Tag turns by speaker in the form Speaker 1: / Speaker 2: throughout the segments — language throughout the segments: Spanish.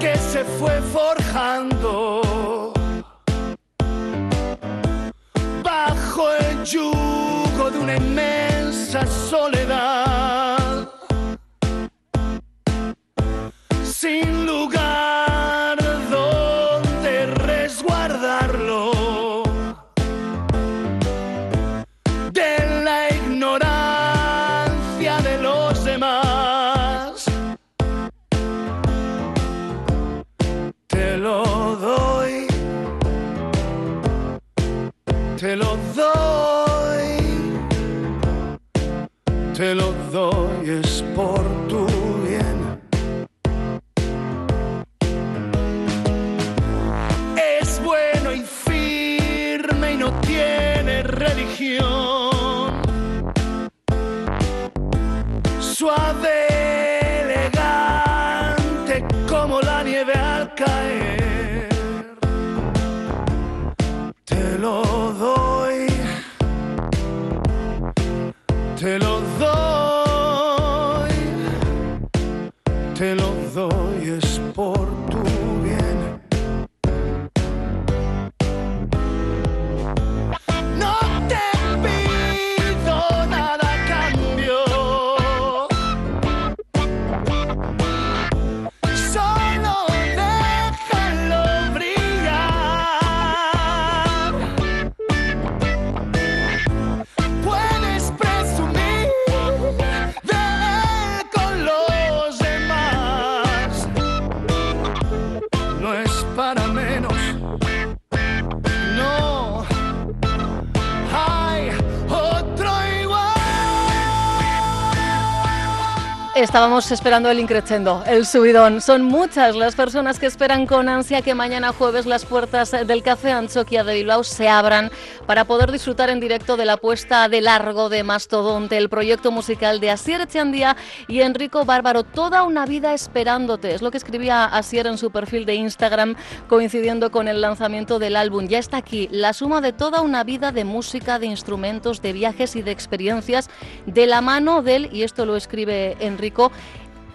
Speaker 1: Que se fue forjando bajo el yugo de una inmensa soledad. Sin lugar te lo doy,
Speaker 2: Estábamos esperando el increchendo, el subidón. Son muchas las personas que esperan con ansia que mañana jueves las puertas del Café Anchoquia de Bilbao se abran para poder disfrutar en directo de la puesta de largo de Mastodonte, el proyecto musical de Asier Echandía y Enrico Bárbaro. Toda una vida esperándote. Es lo que escribía Asier en su perfil de Instagram coincidiendo con el lanzamiento del álbum. Ya está aquí la suma de toda una vida de música, de instrumentos, de viajes y de experiencias de la mano del, y esto lo escribe Enrico, 있고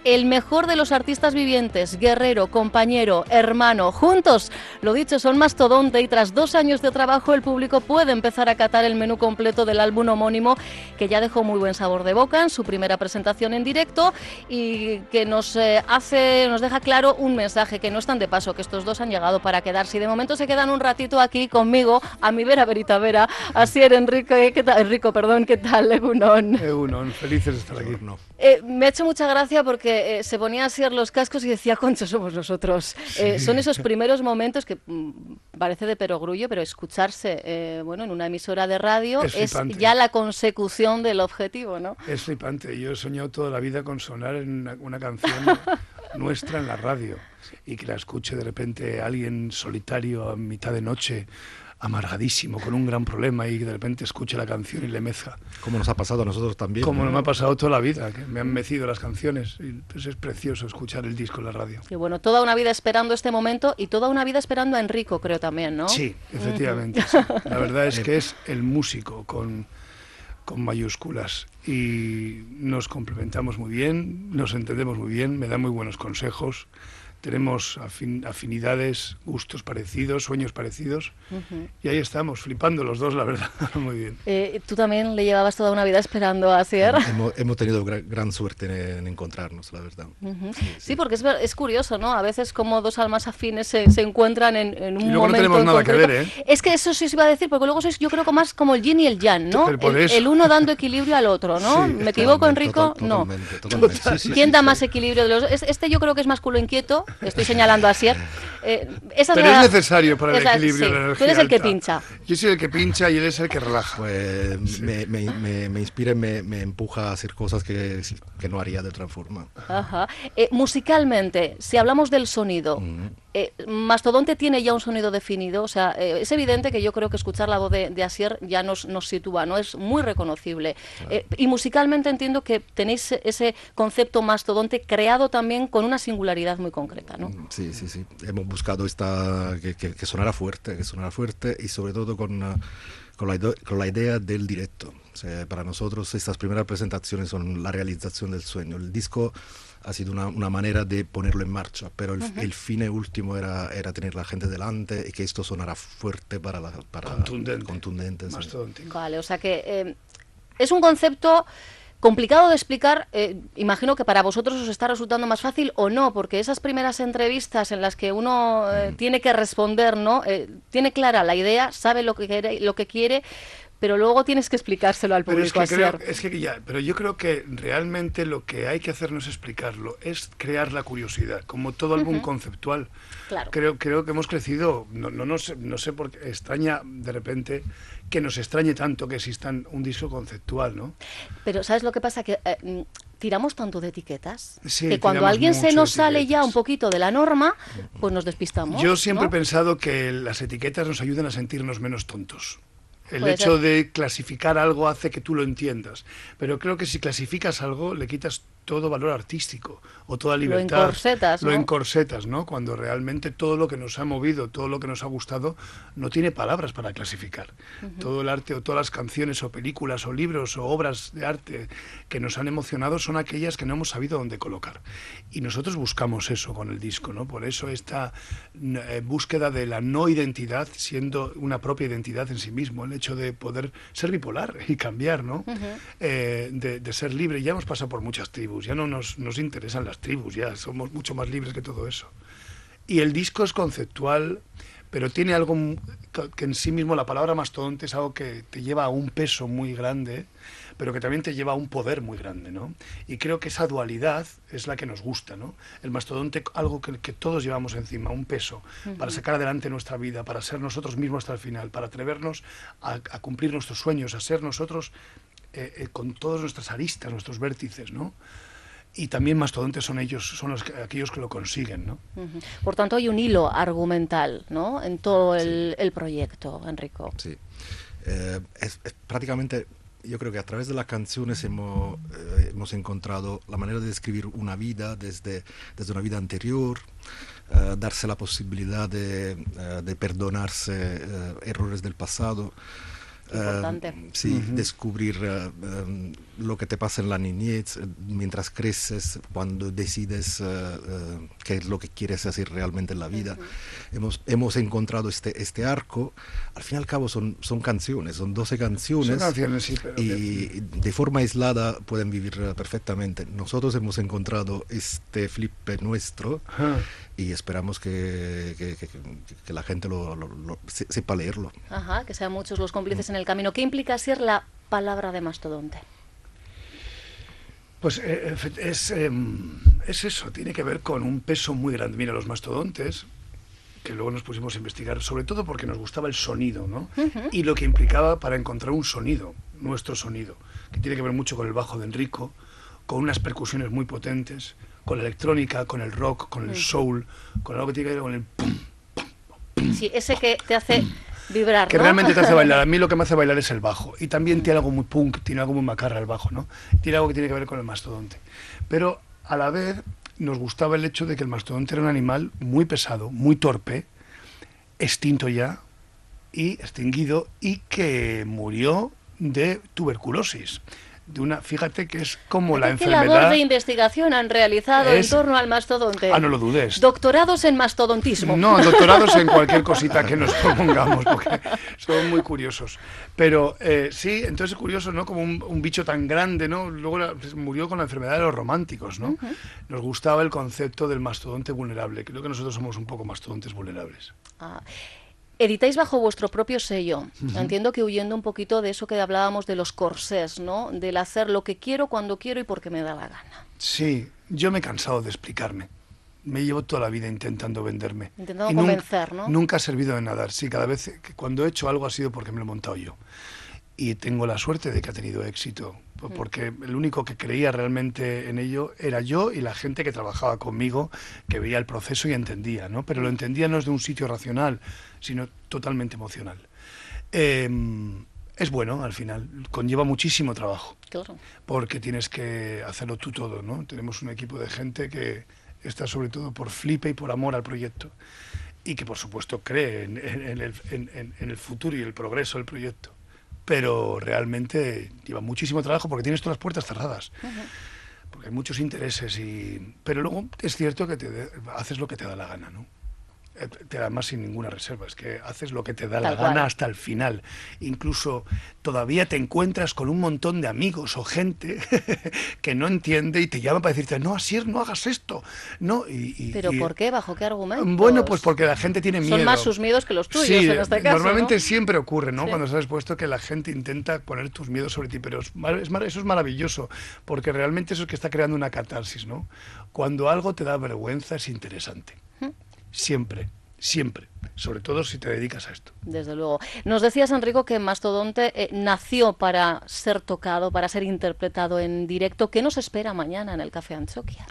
Speaker 2: el mejor de los artistas vivientes, guerrero, compañero, hermano, juntos. Lo dicho, son mastodonte y tras dos años de trabajo el público puede empezar a catar el menú completo del álbum homónimo que ya dejó muy buen sabor de boca en su primera presentación en directo y que nos eh, hace, nos deja claro un mensaje que no están de paso, que estos dos han llegado para quedarse y de momento se quedan un ratito aquí conmigo, a mi vera verita vera, así era Enrique, ¿qué tal? Enrico, perdón, ¿qué tal, Egunon?
Speaker 3: Egunon, felices de estar aquí. No.
Speaker 2: Eh, me ha hecho mucha gracia porque eh, se ponía así los cascos y decía, concho, somos nosotros. Eh, son esos primeros momentos que mm, parece de perogrullo, pero escucharse eh, bueno, en una emisora de radio
Speaker 3: Es
Speaker 2: ya la consecución del objetivo, ¿no?
Speaker 3: Es flipante. Yo he soñado toda la vida con sonar en una, una canción nuestra en la radio y que la escuche de repente alguien solitario a mitad de noche, amargadísimo, con un gran problema y que de repente escuche la canción y le meza.
Speaker 4: Como nos ha pasado a nosotros también.
Speaker 3: Como
Speaker 4: ¿no?
Speaker 3: me ha pasado toda la vida, que me han mecido las canciones. Y pues es precioso escuchar el disco en la radio.
Speaker 2: Y bueno, toda una vida esperando este momento y toda una vida esperando a Enrico, creo también, ¿no?
Speaker 3: Sí, efectivamente. sí. La verdad es que es el músico con, con mayúsculas y nos complementamos muy bien, nos entendemos muy bien, me da muy buenos consejos, tenemos afin- afinidades, gustos parecidos, sueños parecidos
Speaker 2: Ujú.
Speaker 3: y ahí estamos, flipando los dos, la verdad, muy bien.
Speaker 2: Eh, Tú también le llevabas toda una vida esperando a Asier.
Speaker 4: Hemos, hemos tenido gra- gran suerte en, en encontrarnos, la verdad.
Speaker 2: Ujú. Sí, porque es, es curioso, ¿no? A veces como dos almas afines se, se encuentran en, en un
Speaker 3: Y luego no
Speaker 2: momento
Speaker 3: tenemos
Speaker 2: en
Speaker 3: nada que ver, ¿eh?
Speaker 2: Es que eso sí os iba a decir, porque luego sois, yo creo que más como el yin y el yang, ¿no? El,
Speaker 3: eso.
Speaker 2: el uno dando equilibrio al otro, ¿no?
Speaker 3: Sí,
Speaker 2: ¿Me equivoco, Enrico?
Speaker 4: total-
Speaker 2: no.
Speaker 4: totalmente, totalmente. Sí, sí,
Speaker 2: ¿Quién
Speaker 4: sí,
Speaker 2: da
Speaker 4: sí.
Speaker 2: más equilibrio de los Este yo creo que es más culo inquieto Estoy señalando a Sier. Eh, esa
Speaker 1: Pero
Speaker 2: la-
Speaker 1: es necesario para el equilibrio
Speaker 2: sí.
Speaker 1: de la energía
Speaker 2: Tú eres el que pincha.
Speaker 1: Yo soy el que pincha y él es el que relaja.
Speaker 4: Pues me, me, me, me inspira y me, me empuja a hacer cosas que, que no haría de otra forma.
Speaker 2: Ajá. Eh, musicalmente, si hablamos del sonido, eh, Mastodonte tiene ya un sonido definido. O sea, eh, es evidente que yo creo que escuchar la voz de, de Asier ya nos, nos sitúa, ¿no? Es muy reconocible. Eh, y musicalmente entiendo que tenéis ese concepto Mastodonte creado también con una singularidad muy concreta, ¿no?
Speaker 4: Sí, sí, sí. Hemos buscado esta que, que, que sonara fuerte, que sonara fuerte y sobre todo con, con, la, con la idea del directo. O sea, para nosotros estas primeras presentaciones son la realización del sueño. El disco ha sido una, una manera de ponerlo en marcha, pero el, el fin último era, era tener la gente delante y que esto sonara fuerte para la para
Speaker 1: Contundente.
Speaker 4: contundente, sí.
Speaker 2: Vale, o sea que eh, es un concepto complicado de explicar. eh, imagino que para vosotros os está resultando más fácil o no, porque esas primeras entrevistas en las que uno eh, tiene que responder, ¿no? Eh, tiene clara la idea, sabe lo que quiere, lo que quiere, pero luego tienes que explicárselo al
Speaker 1: Pero es
Speaker 2: público.
Speaker 1: que, creo, es que ya, pero yo creo que realmente lo que hay que hacer no es explicarlo, es crear la curiosidad, como todo álbum conceptual.
Speaker 2: Claro.
Speaker 1: Creo, creo que hemos crecido, no, no, no, sé, no sé por qué, extraña de repente que nos extrañe tanto que existan un disco conceptual, ¿no?
Speaker 2: Pero ¿sabes lo que pasa? Que eh, mm, tiramos tanto de etiquetas
Speaker 1: Sí,
Speaker 2: que cuando alguien se nos sale ya un poquito de la norma, pues nos despistamos.
Speaker 1: Yo siempre
Speaker 2: ¿no?
Speaker 1: he pensado que las etiquetas nos ayudan a sentirnos menos tontos. El hecho
Speaker 2: ser.
Speaker 1: de clasificar algo hace que tú lo entiendas. Pero creo que si clasificas algo, le quitas todo valor artístico o toda libertad.
Speaker 2: encorsetas,
Speaker 1: Lo
Speaker 2: ¿no?
Speaker 1: encorsetas, ¿no? Cuando realmente todo lo que nos ha movido, todo lo que nos ha gustado, no tiene palabras para clasificar. Todo el arte o todas las canciones o películas o libros o obras de arte que nos han emocionado son aquellas que no hemos sabido dónde colocar. Y nosotros buscamos eso con el disco, ¿no? Por eso esta eh, búsqueda de la no identidad siendo una propia identidad en sí mismo, el hecho de poder ser bipolar y cambiar, ¿no? Eh, de, de ser libre. Ya hemos pasado por muchas tribus, ya no nos, nos interesan las tribus, ya somos mucho más libres que todo eso. Y el disco es conceptual, pero tiene algo que- en sí mismo la palabra mastodonte es algo que te lleva a un peso muy grande, pero que también te lleva a un poder muy grande, ¿no? Y creo que esa dualidad es la que nos gusta, ¿no? El mastodonte, algo que, que todos llevamos encima, un peso, para sacar adelante nuestra vida, para ser nosotros mismos hasta el final, para atrevernos a, a cumplir nuestros sueños, a ser nosotros eh, eh, con todas nuestras aristas, nuestros vértices, ¿no? Y también mastodontes son ellos, son los que- aquellos que lo consiguen, ¿no?
Speaker 2: Ujú. Por tanto, hay un hilo argumental ¿no? en todo el, el proyecto, Enrico.
Speaker 4: Sí. Eh, es, es prácticamente, yo creo que a través de las canciones hemos, eh, hemos encontrado la manera de describir una vida desde, desde una vida anterior, eh, darse la posibilidad de, eh, de perdonarse eh, errores del pasado.
Speaker 2: Importante.
Speaker 4: sí, descubrir eh, eh, lo que te pasa en la niñez, eh, mientras creces, cuando decides eh, eh, qué es lo que quieres hacer realmente en la vida. hemos, hemos encontrado este, este arco. Al fin y al cabo son, son canciones, son 12 canciones.
Speaker 1: Son canciones, sí, pero que-
Speaker 4: Y de forma aislada pueden vivir perfectamente. Nosotros hemos encontrado este flip nuestro
Speaker 1: Ajá.
Speaker 4: Y esperamos que, que- que- que la gente lo, lo- lo- se- sepa leerlo.
Speaker 2: Ajá, que sean muchos los cómplices en el camino. ¿Qué implica ser la palabra de mastodonte?
Speaker 1: Pues eh, efe- es, em, es eso, tiene que ver con un peso muy grande. Mira, los mastodontes, que luego nos pusimos a investigar, sobre todo porque nos gustaba el sonido, ¿no? Y lo que implicaba para encontrar un sonido, nuestro sonido, que tiene que ver mucho con el bajo de Enrico, con unas percusiones muy potentes, con la electrónica, con el rock, con el soul, con algo que tiene que ver con el pum,
Speaker 2: Sí, ese que te hace vibrar,
Speaker 1: que
Speaker 2: ¿no?
Speaker 1: realmente te hace bailar. A mí lo que me hace bailar es el bajo. Y también tiene algo muy punk, tiene algo muy macarra el bajo, ¿no? Tiene algo que tiene que ver con el mastodonte. Pero a la vez nos gustaba el hecho de que el mastodonte era un animal muy pesado, muy torpe, extinto ya y extinguido y que murió de tuberculosis. De una, fíjate que es como la
Speaker 2: ¿Qué
Speaker 1: enfermedad.
Speaker 2: labor de investigación han realizado
Speaker 1: Es-
Speaker 2: en torno al mastodonte?
Speaker 1: Ah, no lo dudes.
Speaker 2: Doctorados en mastodontismo.
Speaker 1: No, doctorados en cualquier cosita que nos propongamos, porque son muy curiosos. Pero eh, sí, entonces es curioso, ¿no? Como un, un bicho tan grande, ¿no? Luego la- pues, murió con la enfermedad de los románticos, ¿no? Nos gustaba el concepto del mastodonte vulnerable. Creo que nosotros somos un poco mastodontes vulnerables.
Speaker 2: Ah, Editáis bajo vuestro propio sello. Entiendo que huyendo un poquito de eso que hablábamos de los corsés, ¿no? Del hacer lo que quiero cuando quiero y porque me da la gana.
Speaker 1: Sí, yo me he cansado de explicarme. me llevo toda la vida intentando venderme.
Speaker 2: Intentando
Speaker 1: Y nunca-
Speaker 2: convencer, ¿no?
Speaker 1: Nunca ha servido de nada. Sí, cada vez que cuando he hecho algo ha sido porque me lo he montado yo. Y tengo la suerte de que ha tenido éxito, porque el único que creía realmente en ello era yo y la gente que trabajaba conmigo, que veía el proceso y entendía, ¿no? Pero lo entendía no es de un sitio racional, sino totalmente emocional. Eh, es bueno al final, conlleva muchísimo trabajo
Speaker 2: Claro.
Speaker 1: porque tienes que hacerlo tú todo, ¿no? Tenemos un equipo de gente que está sobre todo por flipe y por amor al proyecto y que por supuesto cree en, en- en el, en el futuro y el progreso del proyecto. Pero realmente lleva muchísimo trabajo porque tienes todas las puertas cerradas. Porque hay muchos intereses y... Pero luego es cierto que te de- haces lo que te da la gana, ¿no? Te da más sin ninguna reserva, es que haces lo que te da la
Speaker 2: cual.
Speaker 1: gana hasta el final. Incluso todavía te encuentras con un montón de amigos o gente que no entiende y te llama para decirte, no, Asier, no hagas esto. No, y, y-
Speaker 2: ¿Pero
Speaker 1: y-
Speaker 2: por qué? ¿Bajo qué argumento?
Speaker 1: Bueno, pues porque la gente tiene miedo.
Speaker 2: Son más sus miedos que los tuyos
Speaker 1: Sí,
Speaker 2: en este caso.
Speaker 1: normalmente
Speaker 2: ¿no?
Speaker 1: siempre ocurre, ¿no?
Speaker 2: Sí.
Speaker 1: Cuando estás expuesto que la gente intenta poner tus miedos sobre ti, pero es eso es maravilloso, porque realmente eso es que está creando una catarsis, ¿no? Cuando algo te da vergüenza es interesante. Siempre, siempre. Sobre todo si te dedicas a esto.
Speaker 2: Desde luego. Nos decías, Enrico, que Mastodonte eh, nació para ser tocado, para ser interpretado en directo. ¿Qué nos espera mañana en el Café Anchoquia?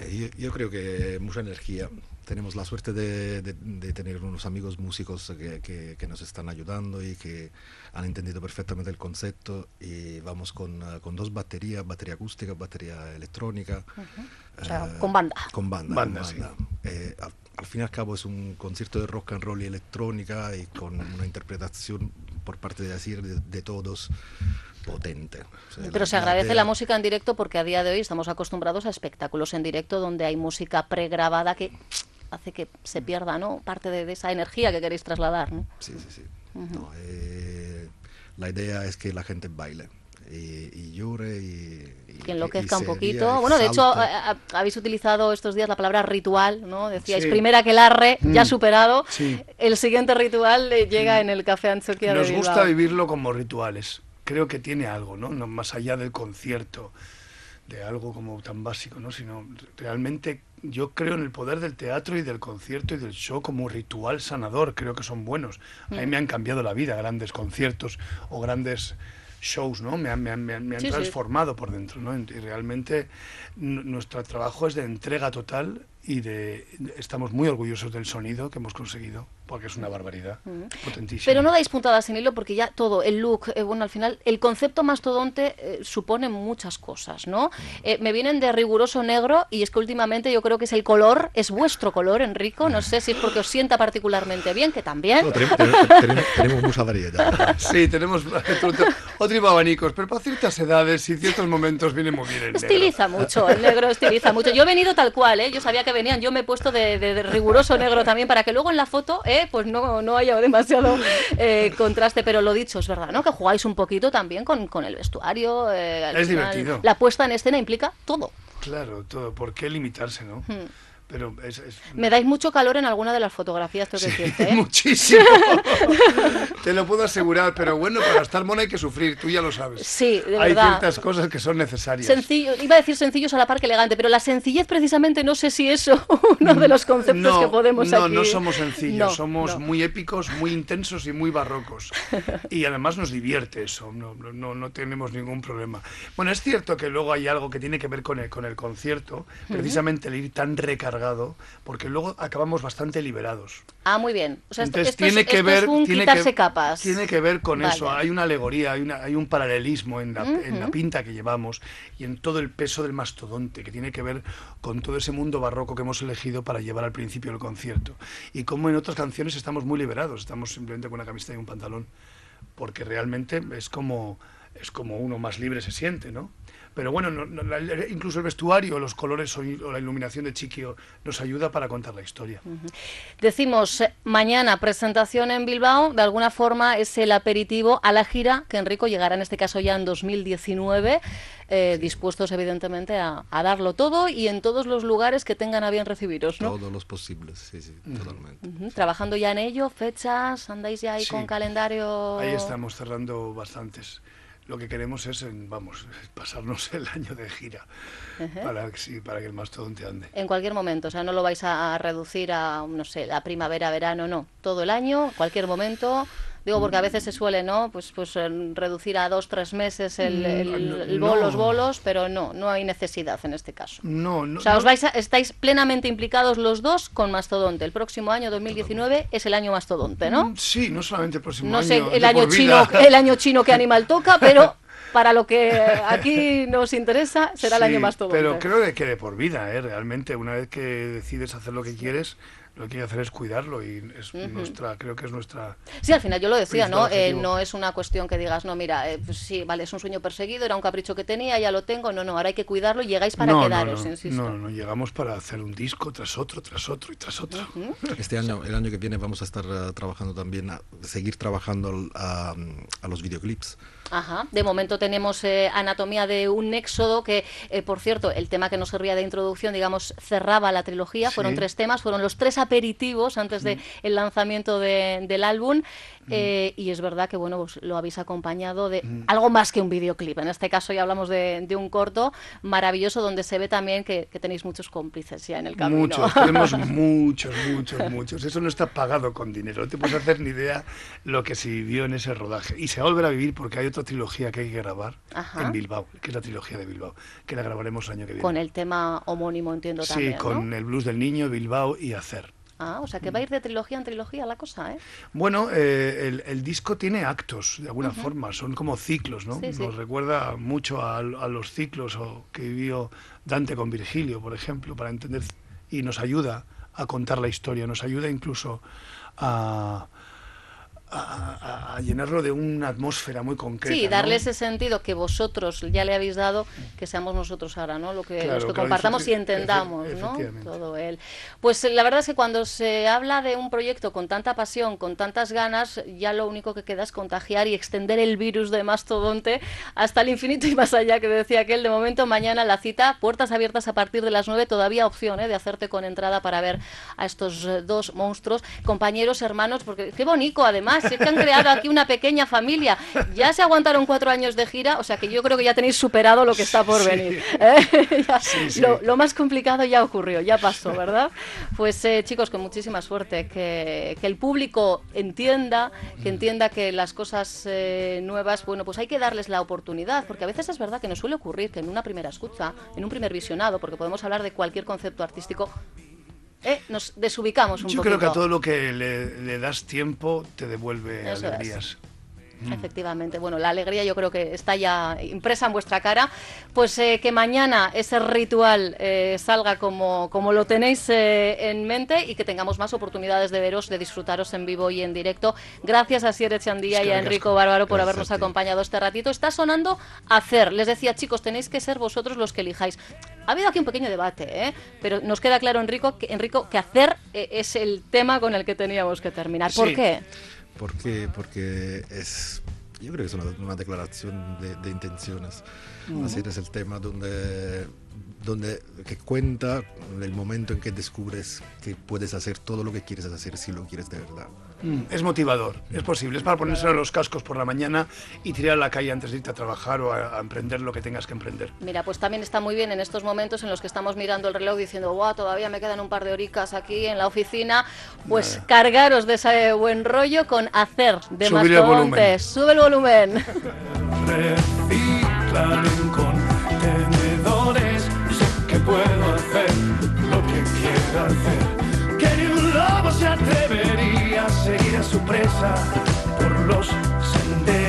Speaker 4: Yo, yo creo que mucha energía. Tenemos la suerte de, de- de tener unos amigos músicos que, que- que nos están ayudando y que han entendido perfectamente el concepto y vamos con, eh, con dos baterías, batería acústica, batería electrónica.
Speaker 2: O sea,
Speaker 4: eh,
Speaker 2: con banda.
Speaker 4: Con banda.
Speaker 1: Banda,
Speaker 4: con banda. Eh, al, al fin y al cabo es un concierto de rock and roll y electrónica y con una interpretación por parte de decir de, de todos potente. O sea,
Speaker 2: Pero se agradece la música en directo porque a día de hoy estamos acostumbrados a espectáculos en directo donde hay música pregrabada que hace que se pierda ¿no? parte de, de esa energía que queréis trasladar. ¿no?
Speaker 4: Sí, sí, sí. No, eh, la idea es que la gente baile y, y llore y, y-
Speaker 2: Que enloquezca
Speaker 4: y
Speaker 2: un poquito.
Speaker 4: ría
Speaker 2: Bueno, de hecho,
Speaker 4: salte.
Speaker 2: a- a- habéis utilizado estos días la palabra ritual, ¿no? Decíais
Speaker 1: Sí.
Speaker 2: primera que el arre, ya
Speaker 1: Mm.
Speaker 2: superado.
Speaker 1: Sí.
Speaker 2: El siguiente ritual eh, llega en el Café Anchoquia de
Speaker 1: Nos gusta vivirlo como rituales. Creo que tiene algo, ¿no? No más allá del concierto, de algo como tan básico, ¿no? Sino realmente yo creo en el poder del teatro y del concierto y del show como ritual sanador. Creo que son buenos. A
Speaker 2: Mm.
Speaker 1: mí me han cambiado la vida grandes conciertos o grandes shows, ¿no? Me han, me han- me
Speaker 2: Sí,
Speaker 1: transformado por dentro, ¿no? Y realmente nuestro trabajo es de entrega total y de estamos muy orgullosos del sonido que hemos conseguido porque es una barbaridad potentísima.
Speaker 2: Pero no dais puntadas sin hilo porque ya todo, el look, eh, bueno, al final, el concepto mastodonte eh, supone muchas cosas, ¿no? Eh, me vienen de riguroso negro y es que últimamente yo creo que es el color, es vuestro color, Enrico, no sé si es porque os sienta particularmente bien, que también.
Speaker 4: No, tenemos, tenemos- mucha variedad.
Speaker 1: Sí, tenemos otro, tipo de abanicos, pero para ciertas edades y ciertos momentos viene muy bien el negro.
Speaker 2: Estiliza mucho, el negro estiliza mucho. Yo he venido tal cual, ¿eh? Yo sabía que venían, yo me he puesto de, de- de riguroso negro también para que luego en la foto, ¿eh? Pues no, no haya demasiado eh, contraste. Pero lo dicho, es verdad, ¿no? Que jugáis un poquito también con, con el vestuario. eh, al
Speaker 1: Es
Speaker 2: final,
Speaker 1: divertido.
Speaker 2: La puesta en escena implica todo.
Speaker 1: Claro, todo. ¿Por qué limitarse, no? Pero es, es-
Speaker 2: Me dais mucho calor en alguna de las fotografías, tengo que decirte, ¿eh?
Speaker 1: muchísimo. Te lo puedo asegurar, pero bueno, para estar mono hay que sufrir, tú ya lo sabes.
Speaker 2: Sí, de
Speaker 1: hay
Speaker 2: verdad.
Speaker 1: ciertas cosas que son necesarias.
Speaker 2: Sencillo, iba a decir sencillos a la par que elegante, pero la sencillez precisamente no sé si eso uno de los conceptos
Speaker 1: no,
Speaker 2: que podemos
Speaker 1: no,
Speaker 2: aquí.
Speaker 1: no somos sencillos,
Speaker 2: No,
Speaker 1: somos
Speaker 2: no.
Speaker 1: muy épicos, muy intensos y muy barrocos. Y además nos divierte eso, no, no tenemos ningún problema. Bueno, es cierto que luego hay algo que tiene que ver con el, con el concierto, precisamente el ir tan recargado, porque luego acabamos bastante liberados.
Speaker 2: Ah, muy bien. O sea, esto,
Speaker 1: Entonces
Speaker 2: esto es-
Speaker 1: tiene que
Speaker 2: esto
Speaker 1: ver,
Speaker 2: es un
Speaker 1: tiene
Speaker 2: quitarse
Speaker 1: que,
Speaker 2: capas.
Speaker 1: Tiene que ver con
Speaker 2: Vale.
Speaker 1: eso. Hay una alegoría, hay, una- hay un paralelismo en la, en la pinta que llevamos y en todo el peso del mastodonte, que tiene que ver con todo ese mundo barroco que hemos elegido para llevar al principio del concierto. Y como en otras canciones estamos muy liberados, estamos simplemente con una camiseta y un pantalón, porque realmente es como, es como uno más libre se siente, ¿no? Pero bueno, no- no- la- incluso el vestuario, los colores o, o la iluminación de Chiquio nos ayuda para contar la historia.
Speaker 2: Decimos, eh, mañana presentación en Bilbao, de alguna forma es el aperitivo a la gira que Enrico llegará en este caso ya en 2019, eh, dispuestos evidentemente a, a darlo todo y en todos los lugares que tengan a bien recibiros, ¿no?
Speaker 4: Todos los posibles, sí, sí, totalmente.
Speaker 2: Trabajando ya en ello, fechas, andáis ya ahí
Speaker 1: Sí.
Speaker 2: con calendario.
Speaker 1: Ahí estamos cerrando bastantes. Lo que queremos es, en- vamos, pasarnos el año de gira para, que sí, para que el mastodonte ande.
Speaker 2: En cualquier momento, o sea, no lo vais a reducir a, no sé, la primavera, verano, no. Todo el año, cualquier momento. Digo, porque a veces se suele, ¿no? Pues, pues en reducir a dos, tres meses el, el-
Speaker 1: no,
Speaker 2: el bol- los
Speaker 1: no.
Speaker 2: bolos, pero no, no hay necesidad en este caso.
Speaker 1: No, no.
Speaker 2: O sea, os
Speaker 1: no-
Speaker 2: vais a- estáis plenamente implicados los dos con Mastodonte. El próximo año, 2019, es el año Mastodonte, ¿no?
Speaker 1: Mm, Sí, no solamente el próximo
Speaker 2: No
Speaker 1: año.
Speaker 2: sé el año chino, el año chino que animal toca, pero para lo que aquí nos interesa será el año Mastodonte.
Speaker 1: Pero creo que de por vida, ¿eh? realmente, una vez que decides hacer lo que quieres, lo que hay que hacer es cuidarlo y es nuestra, creo que es nuestra...
Speaker 2: Sí, al final yo lo decía, ¿no? Eh, no es una cuestión que digas, no, mira, eh, pues sí, vale, es un sueño perseguido, era un capricho que tenía, ya lo tengo. No, no, ahora hay que cuidarlo y llegáis para
Speaker 1: no, no,
Speaker 2: quedaros,
Speaker 1: no,
Speaker 2: insisto.
Speaker 1: No, no, no, llegamos para hacer un disco tras otro, tras otro y tras otro.
Speaker 4: Este año, el año que viene vamos a estar eh, trabajando también, a seguir trabajando a, a los videoclips.
Speaker 2: Ajá. De momento tenemos eh, Anatomía de un éxodo, que, eh, por cierto, el tema que nos servía de introducción, digamos, cerraba la trilogía. Fueron tres temas, fueron los tres aperitivos antes del el lanzamiento de- del álbum. eh, y es verdad que, bueno, pues lo habéis acompañado de algo más que un videoclip. En este caso ya hablamos de, de un corto maravilloso donde se ve también que, que tenéis muchos cómplices ya en el camino.
Speaker 1: Muchos, tenemos muchos, muchos, muchos. Eso no está pagado con dinero. No te puedes hacer ni idea lo que se vivió en ese rodaje. Y se va a volver a vivir porque hay otra trilogía que hay que grabar
Speaker 2: Ajá.
Speaker 1: en Bilbao, que es la trilogía de Bilbao, que la grabaremos el año que viene.
Speaker 2: Con el tema homónimo, entiendo
Speaker 1: sí,
Speaker 2: también. ¿no?
Speaker 1: con el blues del niño, Bilbao y Hacer.
Speaker 2: Ah, o sea que va a ir de trilogía en trilogía la cosa, ¿eh?
Speaker 1: Bueno, eh, el, el disco tiene actos, de alguna forma, son como ciclos, ¿no?
Speaker 2: Sí, sí.
Speaker 1: Nos recuerda mucho a, a los ciclos o, que vivió Dante con Virgilio, por ejemplo, para entender, y nos ayuda a contar la historia, nos ayuda incluso a, a- llenarlo de una atmósfera muy concreta.
Speaker 2: Sí,
Speaker 1: ¿no?
Speaker 2: darle ese sentido que vosotros ya le habéis dado, que seamos nosotros ahora, ¿no? Lo que,
Speaker 1: Claro,
Speaker 2: los que compartamos y entendamos, ¿no? Todo él. Pues eh, la verdad es que cuando se habla de un proyecto con tanta pasión, con tantas ganas, ya lo único que queda es contagiar y extender el virus de Mastodonte hasta el infinito y más allá, que decía aquel. De momento, mañana la cita, puertas abiertas a partir de las 9, todavía opción ¿eh? de hacerte con entrada para ver a estos eh, dos monstruos, compañeros, hermanos, porque qué bonito además, es que han creado aquí una pequeña familia. Ya se aguantaron cuatro años de gira, o sea que yo creo que ya tenéis superado lo que está por
Speaker 1: Sí.
Speaker 2: venir. ¿eh? Ya,
Speaker 1: Sí, sí.
Speaker 2: Lo, lo más complicado ya ocurrió, ya pasó, ¿verdad? Pues eh, chicos, con muchísima suerte, que, que el público entienda, que entienda que las cosas eh, nuevas, bueno, pues hay que darles la oportunidad, porque a veces es verdad que nos suele ocurrir que en una primera escucha, en un primer visionado, porque podemos hablar de cualquier concepto artístico, eh, nos desubicamos un
Speaker 1: Yo
Speaker 2: poquito.
Speaker 1: creo que a todo lo que le, le das tiempo te devuelve
Speaker 2: Eso es.
Speaker 1: Alegrías.
Speaker 2: Efectivamente, bueno, la alegría yo creo que está ya impresa en vuestra cara. Pues eh, que mañana ese ritual eh, salga como, como lo tenéis eh, en mente y que tengamos más oportunidades de veros, de disfrutaros en vivo y en directo. Gracias a Siere Chandía
Speaker 1: Es
Speaker 2: y
Speaker 1: que
Speaker 2: a
Speaker 1: ricasco.
Speaker 2: Enrico Bárbaro por habernos
Speaker 4: a
Speaker 2: acompañado este ratito. Está sonando hacer. Les decía, chicos, tenéis que ser vosotros los que elijáis. Ha habido aquí un pequeño debate, ¿eh? pero nos queda claro, Enrico, que, Enrico, que hacer eh, es el tema con el que teníamos que terminar. ¿Por
Speaker 1: Sí.
Speaker 2: qué?
Speaker 4: ¿Por qué? Porque es, yo creo que es una, una declaración de, de intenciones. Así es el tema donde, donde que cuenta el momento en que descubres que puedes hacer todo lo que quieres hacer si lo quieres de verdad.
Speaker 1: Mm, Es motivador, es posible, es para ponerse los cascos por la mañana y tirar a la calle antes de irte a trabajar o a, a emprender lo que tengas que emprender.
Speaker 2: Mira, pues también está muy bien en estos momentos en los que estamos mirando el reloj diciendo, wow, todavía me quedan un par de horicas aquí en la oficina. Pues cargaros de ese buen rollo con hacer de
Speaker 1: Subir el volumen.
Speaker 2: mastodontes. Sube el volumen.
Speaker 5: Sé que puedo hacer lo que quiera hacer. Se atrevería a seguir a su presa por los senderos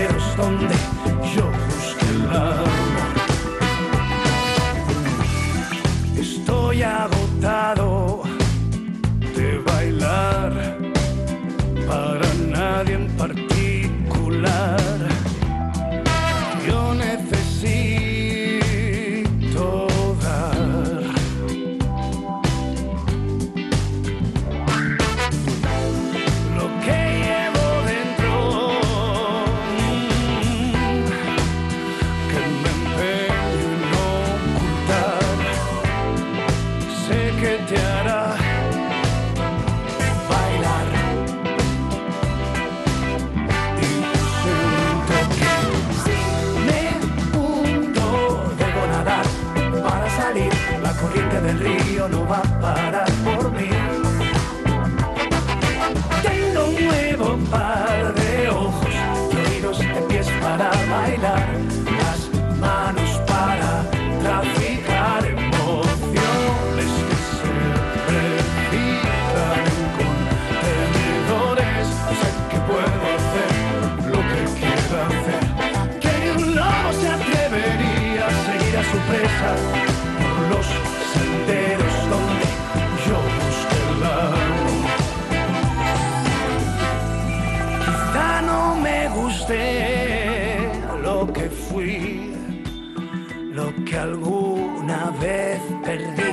Speaker 5: que
Speaker 1: alguna vez perdí.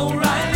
Speaker 1: O'Reilly